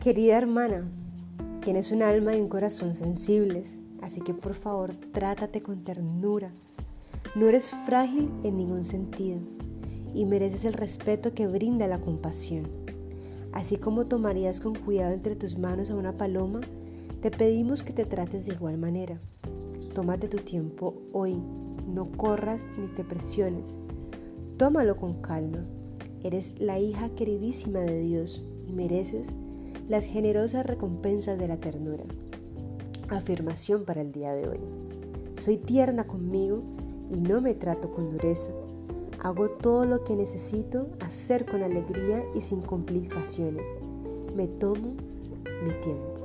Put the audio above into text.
Querida hermana, tienes un alma y un corazón sensibles, así que por favor trátate con ternura. No eres frágil en ningún sentido y mereces el respeto que brinda la compasión. Así como tomarías con cuidado entre tus manos a una paloma, te pedimos que te trates de igual manera. Tómate tu tiempo hoy, no corras ni te presiones. Tómalo con calma. Eres la hija queridísima de Dios y mereces las generosas recompensas de la ternura. Afirmación para el día de hoy. Soy tierna conmigo y no me trato con dureza. Hago todo lo que necesito hacer con alegría y sin complicaciones. Me tomo mi tiempo.